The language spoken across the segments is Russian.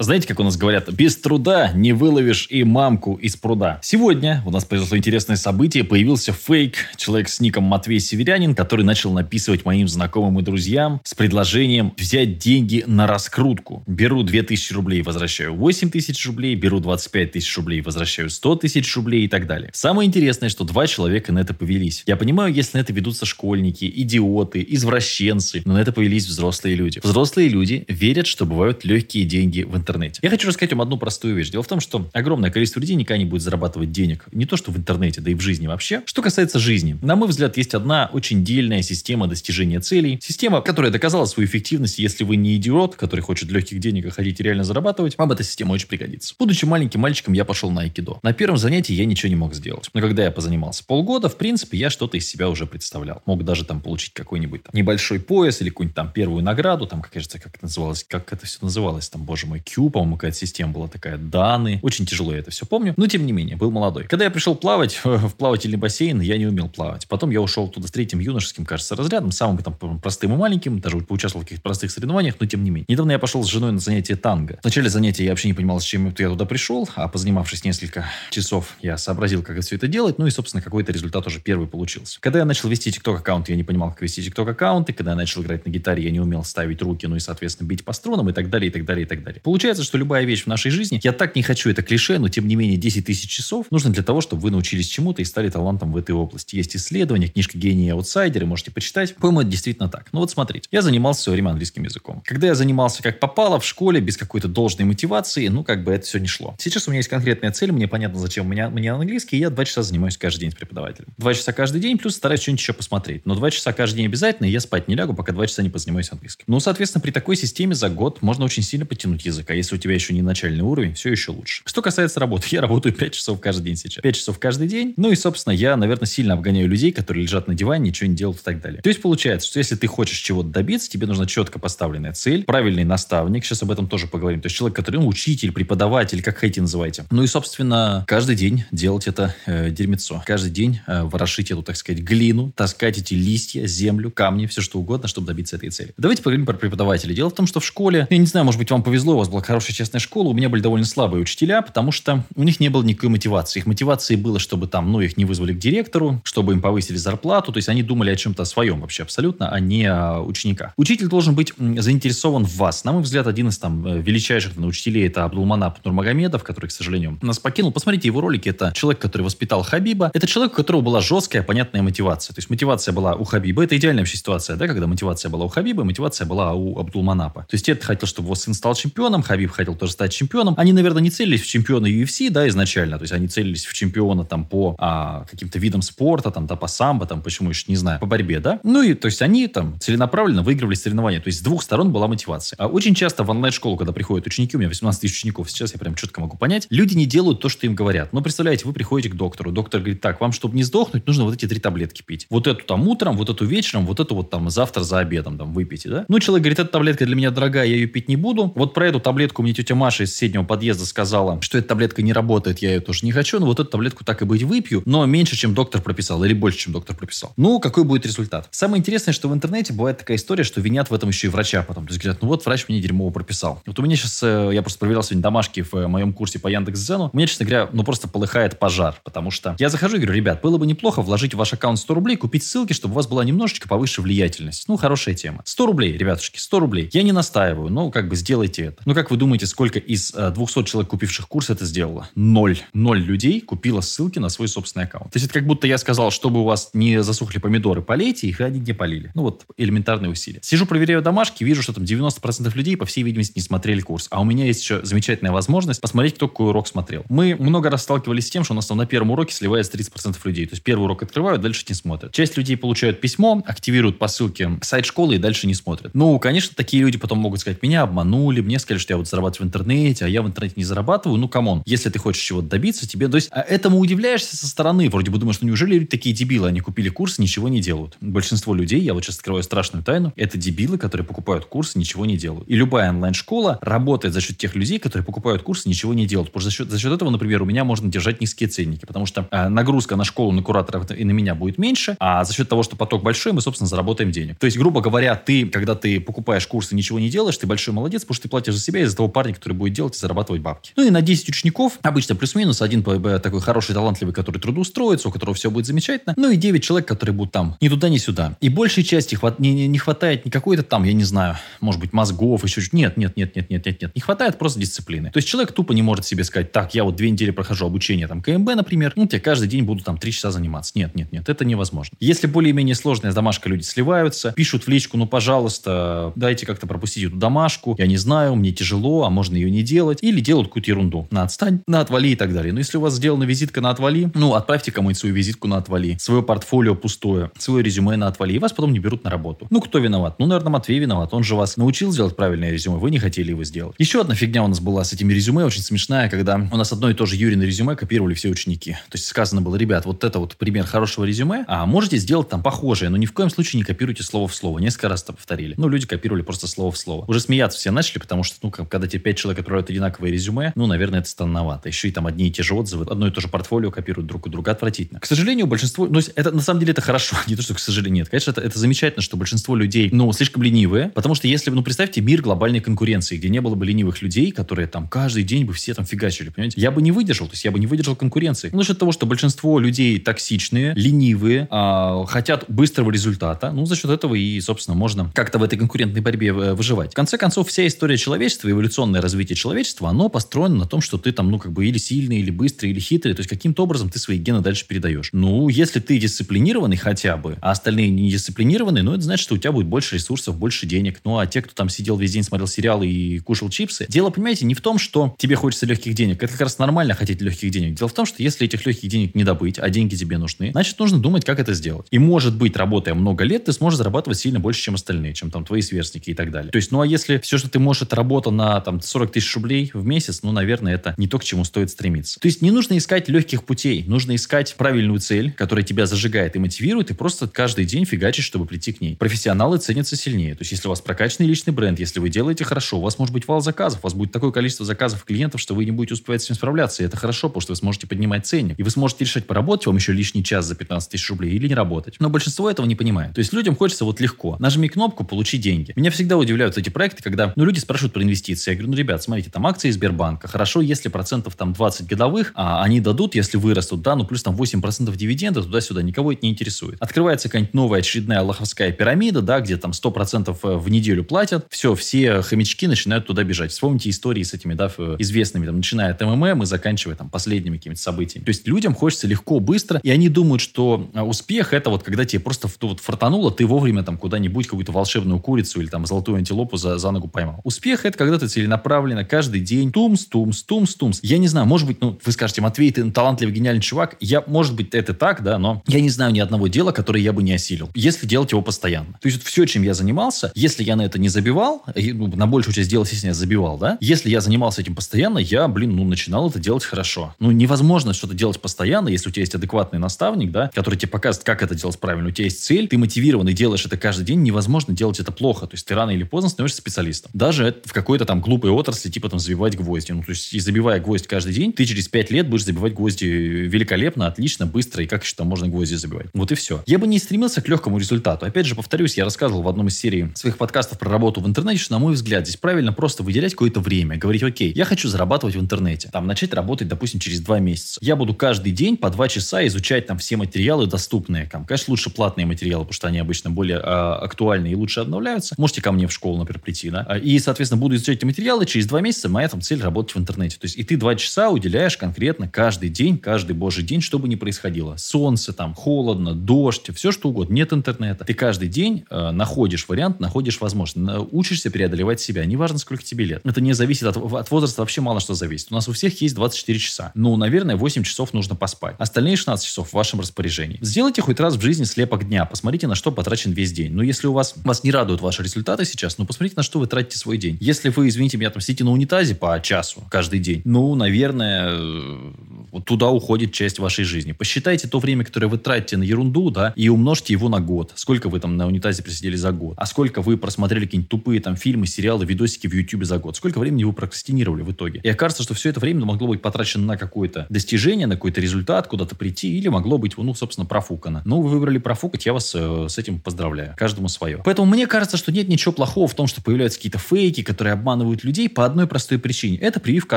Знаете, как у нас говорят, без труда не выловишь и мамку из пруда. Сегодня у нас произошло интересное событие, появился фейк, человек с ником Матвей Северянин, который начал написывать моим знакомым и друзьям с предложением взять деньги на раскрутку. Беру 2000 рублей, возвращаю 8000 рублей, беру 25 тысяч рублей, возвращаю 100 тысяч рублей и так далее. Самое интересное, что два человека на это повелись. Я понимаю, если на это ведутся школьники, идиоты, извращенцы, но на это повелись взрослые люди. Взрослые люди верят, что бывают легкие деньги в интернете интернете. Я хочу рассказать вам одну простую вещь. Дело в том, что огромное количество людей никогда не будет зарабатывать денег. Не то, что в интернете, да и в жизни вообще. Что касается жизни. На мой взгляд, есть одна очень дельная система достижения целей. Система, которая доказала свою эффективность. Если вы не идиот, который хочет легких денег и хотите реально зарабатывать, вам эта система очень пригодится. Будучи маленьким мальчиком, я пошел на айкидо. На первом занятии я ничего не мог сделать. Но когда я позанимался полгода, в принципе, я что-то из себя уже представлял. Мог даже там получить какой-нибудь там небольшой пояс или какую-нибудь там первую награду, там, как кажется, как это называлось, как это все называлось, там, боже мой, Q, по-моему, какая-то система была такая, Даны. Очень тяжело я это все помню. Но, тем не менее, был молодой. Когда я пришел плавать в плавательный бассейн, я не умел плавать. Потом я ушел туда с третьим юношеским, кажется, разрядом, самым там простым и маленьким, даже поучаствовал в каких-то простых соревнованиях, но тем не менее. Недавно я пошел с женой на занятие танго. В начале занятия я вообще не понимал, с чем я туда пришел, а позанимавшись несколько часов, я сообразил, как это все это делать, ну и, собственно, какой-то результат уже первый получился. Когда я начал вести TikTok аккаунт, я не понимал, как вести TikTok аккаунты. Когда я начал играть на гитаре, я не умел ставить руки, ну и, соответственно, бить по струнам и так далее, и так далее, и так далее. Получается, что любая вещь в нашей жизни, я так не хочу это клише, но тем не менее 10 тысяч часов нужно для того, чтобы вы научились чему-то и стали талантом в этой области. Есть исследования, книжка «Гении и аутсайдеры», можете почитать. По-моему, это действительно так. Ну вот смотрите, я занимался все время английским языком. Когда я занимался как попало в школе, без какой-то должной мотивации, ну как бы это все не шло. Сейчас у меня есть конкретная цель, мне понятно, зачем у меня, мне английский, и я два часа занимаюсь каждый день с преподавателем. Два часа каждый день, плюс стараюсь что-нибудь еще посмотреть. Но два часа каждый день обязательно, и я спать не лягу, пока два часа не позанимаюсь английским. Ну, соответственно, при такой системе за год можно очень сильно потянуть язык. А если у тебя еще не начальный уровень, все еще лучше. Что касается работы, я работаю 5 часов каждый день сейчас. 5 часов каждый день. Ну и, собственно, я, наверное, сильно обгоняю людей, которые лежат на диване, ничего не делают и так далее. То есть получается, что если ты хочешь чего-то добиться, тебе нужна четко поставленная цель, правильный наставник, сейчас об этом тоже поговорим. То есть человек, который, ну, учитель, преподаватель, как хотите называйте. Ну и, собственно, каждый день делать это э, дерьмецо. Каждый день э, ворошить эту, так сказать, глину, таскать эти листья, землю, камни, все что угодно, чтобы добиться этой цели. Давайте поговорим про преподавателей. Дело в том, что в школе, я не знаю, может быть, вам повезло, у вас была хорошая честная школа, у меня были довольно слабые учителя, потому что у них не было никакой мотивации. Их мотивацией было, чтобы там, ну, их не вызвали к директору, чтобы им повысили зарплату. То есть они думали о чем-то своем вообще абсолютно, а не о учениках. Учитель должен быть заинтересован в вас. На мой взгляд, один из там э, величайших наверное, учителей это Абдулманап Нурмагомедов, который, к сожалению, нас покинул. Посмотрите его ролики. Это человек, который воспитал Хабиба. Это человек, у которого была жесткая, понятная мотивация. То есть мотивация была у Хабиба. Это идеальная вообще ситуация, да, когда мотивация была у Хабиба, мотивация была у Абдулманапа. То есть Тед хотел, чтобы его сын стал чемпионом, Хабиб хотел тоже стать чемпионом. Они, наверное, не целились в чемпиона UFC, да, изначально. То есть они целились в чемпиона там по а, каким-то видам спорта, там, да, по самбо, там, почему еще, не знаю, по борьбе, да. Ну и, то есть они там целенаправленно выигрывали соревнования. То есть с двух сторон была мотивация. А очень часто в онлайн-школу, когда приходят ученики, у меня 18 тысяч учеников, сейчас я прям четко могу понять, люди не делают то, что им говорят. Ну, представляете, вы приходите к доктору, доктор говорит, так, вам, чтобы не сдохнуть, нужно вот эти три таблетки пить. Вот эту там утром, вот эту вечером, вот эту вот там завтра за обедом там выпейте, да. Ну, человек говорит, эта таблетка для меня дорогая, я ее пить не буду. Вот про эту таблетку мне тетя Маша из соседнего подъезда сказала, что эта таблетка не работает, я ее тоже не хочу, но вот эту таблетку так и быть выпью, но меньше, чем доктор прописал, или больше, чем доктор прописал. Ну, какой будет результат? Самое интересное, что в интернете бывает такая история, что винят в этом еще и врача потом. То есть говорят, ну вот врач мне дерьмово прописал. Вот у меня сейчас, э, я просто проверял сегодня домашки в э, моем курсе по Яндекс.Зену, у меня, честно говоря, ну просто полыхает пожар, потому что я захожу и говорю, ребят, было бы неплохо вложить в ваш аккаунт 100 рублей, купить ссылки, чтобы у вас была немножечко повыше влиятельность. Ну, хорошая тема. 100 рублей, ребятушки, 100 рублей. Я не настаиваю, ну, как бы сделайте это. Ну, как вы думаете, сколько из 200 э, человек, купивших курс, это сделало? Ноль. Ноль людей купило ссылки на свой собственный аккаунт. То есть это как будто я сказал, чтобы у вас не засохли помидоры, полейте их, и они не полили. Ну, вот элементарные усилия. Сижу, проверяю домашки, вижу, что там 90% людей, по всей видимости, не смотрели курс. А у меня есть еще замечательная возможность посмотреть, кто какой урок смотрел. Мы много раз сталкивались с тем, что у нас там на первом уроке сливается 30% людей. То есть первый урок открывают, дальше не смотрят. Часть людей получают письмо, активируют по ссылке сайт школы и дальше не смотрят. Ну, конечно, такие люди потом могут сказать, меня обманули, мне сказали, что я вот зарабатываю в интернете, а я в интернете не зарабатываю. Ну, come on, если ты хочешь чего-то добиться, тебе... То есть а этому удивляешься со стороны. Вроде бы думаешь, ну неужели люди такие дебилы, они купили курс, ничего не делают. Большинство людей, я вот сейчас открываю страшную тайну, это дебилы, которые покупают курс, ничего не делают. И любая онлайн-школа работает за счет тех людей, которые покупают курс, ничего не делают. Потому что за счет, за счет этого, например, у меня можно держать низкие ценники, потому что э, нагрузка на школу, на кураторов и на меня будет меньше, а за счет того, что поток большой, мы, собственно, заработаем денег. То есть, грубо говоря, ты, когда ты покупаешь курс и ничего не делаешь, ты большой молодец, потому что ты платишь за себя и за того парня, который будет делать и зарабатывать бабки. Ну и на 10 учеников, обычно плюс-минус, один такой хороший, талантливый, который трудоустроится, у которого все будет замечательно, ну и 9 человек, которые будут там ни туда, ни сюда. И большей части хват... не, не, не хватает не какой-то там, я не знаю, может быть, мозгов, еще чуть Нет, нет, нет, нет, нет, нет, нет. Не хватает просто дисциплины. То есть человек тупо не может себе сказать, так, я вот две недели прохожу обучение там КМБ, например, ну, тебе каждый день буду там три часа заниматься. Нет, нет, нет, это невозможно. Если более-менее сложная домашка, люди сливаются, пишут в личку, ну, пожалуйста, дайте как-то пропустить эту домашку, я не знаю, мне тяжело, а можно ее не делать, или делают какую-то ерунду. На отстань, на отвали и так далее. Но если у вас сделана визитка на отвали, ну, отправьте кому-нибудь свою визитку на отвали, свое портфолио пустое, свое резюме на отвали, и вас потом не берут на работу. Ну, кто виноват? Ну, наверное, Матвей виноват. Он же вас научил сделать правильное резюме, вы не хотели его сделать. Еще одна фигня у нас была с этими резюме, очень смешная, когда у нас одно и то же Юрина резюме копировали все ученики. То есть сказано было, ребят, вот это вот пример хорошего резюме, а можете сделать там похожее, но ни в коем случае не копируйте слово в слово. Несколько раз это повторили. Ну, люди копировали просто слово в слово. Уже смеяться все начали, потому что, ну, когда тебе пять человек отправляют одинаковое резюме, ну, наверное, это странновато. Еще и там одни и те же отзывы, одно и то же портфолио копируют друг у друга. Отвратительно. К сожалению, большинство... Ну, это на самом деле это хорошо. Не то, что к сожалению нет. Конечно, это, это замечательно, что большинство людей, ну, слишком ленивые. Потому что если, ну, представьте мир глобальной конкуренции, где не было бы ленивых людей, которые там каждый день бы все там фигачили, понимаете? Я бы не выдержал, то есть я бы не выдержал конкуренции. Ну, за счет того, что большинство людей токсичные, ленивые, э, хотят быстрого результата, ну, за счет этого и, собственно, можно как-то в этой конкурентной борьбе э, выживать. В конце концов, вся история человечества, эволюционное развитие человечества, оно построено на том, что ты там, ну, как бы или сильный, или быстрый, или хитрый, то есть каким-то образом ты свои гены дальше передаешь. Ну, если ты дисциплинированный хотя бы, а остальные не дисциплинированные, ну, это значит, что у тебя будет больше ресурсов, больше денег. Ну, а те, кто там сидел весь день, смотрел сериалы и кушал чипсы, дело, понимаете, не в том, что тебе хочется легких денег. Это как раз нормально хотеть легких денег. Дело в том, что если этих легких денег не добыть, а деньги тебе нужны, значит, нужно думать, как это сделать. И может быть, работая много лет, ты сможешь зарабатывать сильно больше, чем остальные, чем там твои сверстники и так далее. То есть, ну а если все, что ты можешь, это работа на там 40 тысяч рублей в месяц, ну, наверное, это не то, к чему стоит стремиться. То есть не нужно искать легких путей, нужно искать правильную цель, которая тебя зажигает и мотивирует, и просто каждый день фигачить, чтобы прийти к ней. Профессионалы ценятся сильнее. То есть если у вас прокачанный личный бренд, если вы делаете хорошо, у вас может быть вал заказов, у вас будет такое количество заказов клиентов, что вы не будете успевать с ним справляться. И это хорошо, потому что вы сможете поднимать ценник. И вы сможете решать, поработать вам еще лишний час за 15 тысяч рублей или не работать. Но большинство этого не понимает. То есть людям хочется вот легко. Нажми кнопку, получи деньги. Меня всегда удивляют эти проекты, когда ну, люди спрашивают про инвестиции. Я говорю, ну, ребят, смотрите, там акции Сбербанка. Хорошо, если процентов там 20 годовых, а они дадут, если вырастут, да, ну плюс там 8% дивидендов туда-сюда, никого это не интересует. Открывается какая-нибудь новая очередная лоховская пирамида, да, где там 100% э, в неделю платят. Все, все хомячки начинают туда бежать. Вспомните истории с этими, да, известными, там, начиная от МММ и заканчивая там последними какими-то событиями. То есть людям хочется легко, быстро, и они думают, что а, успех это вот когда тебе просто вот фартануло, ты вовремя там куда-нибудь какую-то волшебную курицу или там золотую антилопу за, за ногу поймал. Успех это когда ты целенаправленно каждый день тумс, тумс, тумс, тумс. Я не знаю, может быть, ну, вы скажете, Матвей, ты талантливый, гениальный чувак. Я, может быть, это так, да, но я не знаю ни одного дела, которое я бы не осилил, если делать его постоянно. То есть вот все, чем я занимался, если я на это не забивал, ну, на большую часть дела, естественно, я забивал, да, если я занимался этим постоянно, я, блин, ну, начинал это делать хорошо. Ну, невозможно что-то делать постоянно, если у тебя есть адекватный наставник, да, который тебе показывает, как это делать правильно. У тебя есть цель, ты мотивированный, делаешь это каждый день, невозможно делать это плохо. То есть ты рано или поздно становишься специалистом. Даже в какой-то там глупой отрасли, типа там забивать гвозди. Ну, то есть и забивая гвоздь каждый день, ты через 5 лет будешь забивать гвозди великолепно, отлично, быстро, и как еще там можно гвозди забивать. Вот и все. Я бы не стремился к легкому результату. Опять же, повторюсь, я рассказывал в одном из серий своих подкастов про работу в интернете, что, на мой взгляд, здесь правильно просто выделять какое-то время. Говорить, окей, я хочу зарабатывать в интернете. Там начать работать, допустим, через 2 месяца. Я буду каждый день по 2 часа изучать там все материалы доступные. Там, конечно, лучше платные материалы, потому что они обычно более а, актуальны и лучше обновляются. Можете ко мне в школу, например, прийти, да. И, соответственно, буду изучать эти материалы. Через 2 месяца моя там цель работать в интернете. То есть и ты 2 часа уделяешь конкретно каждый день, каждый божий день, что бы ни происходило. Солнце, там, холодно, дождь, все что угодно. Нет интернета. Ты каждый день э, находишь вариант, находишь возможность. Учишься преодолевать себя. Неважно, сколько тебе лет. Это не зависит от, от возраста, вообще мало что зависит. У нас у всех есть 24 часа. Ну, наверное, 8 часов нужно поспать. Остальные 16 часов в вашем распоряжении. Сделайте хоть раз в жизни слепок дня. Посмотрите, на что потрачен весь день. Но если у вас, вас не радуют ваши результаты сейчас, ну, посмотрите, на что вы тратите свой день. Если вы, извините меня, там сидите на унитазе по часу каждый день, ну, наверное, вот туда уходит часть вашей жизни. Посчитайте то время, которое вы тратите на ерунду, да, и умножьте его на год. Сколько вы там на унитазе просидели за год? А сколько вы просмотрели какие-нибудь тупые там фильмы, сериалы, видосики в YouTube за год? Сколько времени вы прокрастинировали в итоге? И окажется, что все это время могло быть потрачено на какое-то достижение, на какой-то результат, куда-то прийти, или могло быть, ну, собственно, профукано. Ну, вы выбрали профукать, я вас э, с этим поздравляю. Каждому свое. Поэтому мне кажется, что нет ничего плохого в том, что появляются какие-то фейки, которые обманывают людей по одной простой причине. Это прививка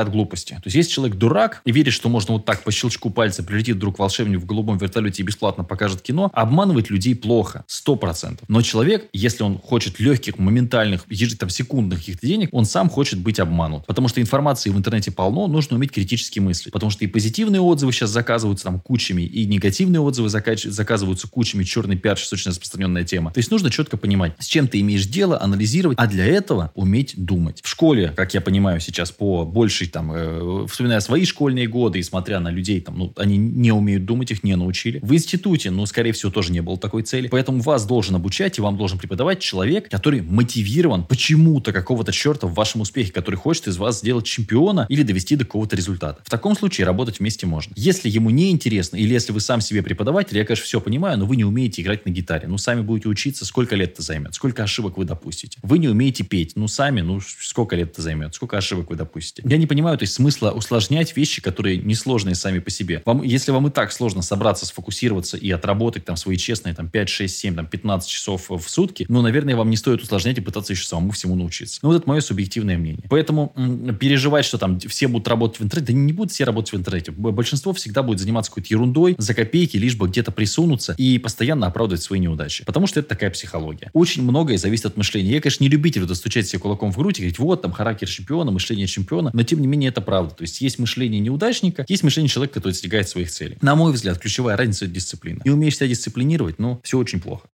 от глупости. То есть, если человек дурак и верит, что можно вот так по щелчку пальца прилетит вдруг волшебник в голубом вертолете и бесплатно покажет кино, обманывать людей плохо. Сто процентов. Но человек, если он хочет легких, моментальных, там, секундных каких-то денег, он сам хочет быть обманут. Потому что информации в интернете полно, нужно уметь критически мыслить. Потому что и позитивные отзывы сейчас заказываются там кучами, и негативные отзывы заказываются кучами. Черный пиар сейчас очень распространенная тема. То есть нужно четко понимать, с чем ты имеешь дело, анализировать, а для этого уметь думать. В школе, как я понимаю сейчас, по большей там, э, вспоминая свои школьные годы и смотря на людей, там, ну, они не умеют думать, их не научили. В институте, ну, скорее всего, тоже не было такой цели. Поэтому вас должен обучать и вам должен преподавать человек, который мотивирован почему-то какого-то черта в вашем успехе, который хочет из вас сделать чемпиона или довести до какого-то результата. В таком случае работать вместе можно. Если ему не интересно, или если вы сам себе преподаватель, я, конечно, все понимаю, но вы не умеете играть на гитаре. Ну, сами будете учиться, сколько лет это займет, сколько ошибок вы допустите. Вы не умеете петь, ну, сами, ну, сколько лет это займет, сколько ошибок вы допустите. Я не понимаю, то есть смысла усложнять вещи, которые несложные сами по себе. Вам, если вам и так сложно собраться, сфокусироваться и отработать там свои честные там 5, 6, 7, там 15 часов в сутки, ну, наверное, вам не стоит усложнять и пытаться еще самому всему научиться. Ну, вот это мое субъективное мнение. Поэтому м- переживать, что там все будут работать в интернете, да не будут все работать в интернете. Большинство всегда будет заниматься какой-то ерундой за копейки, лишь бы где-то присунуться и постоянно оправдывать свои неудачи. Потому что это такая психология. Очень многое зависит от мышления. Я, конечно, не любитель вот себе кулаком в грудь и говорить, вот там характер чемпиона, мышление чемпиона, но тем не менее это правда. То есть есть мышление неудачника, есть мышление человека, который достигает своих целей. На мой взгляд, ключевая разница – это дисциплина. Не умеешь себя дисциплинировать, ну, все очень плохо.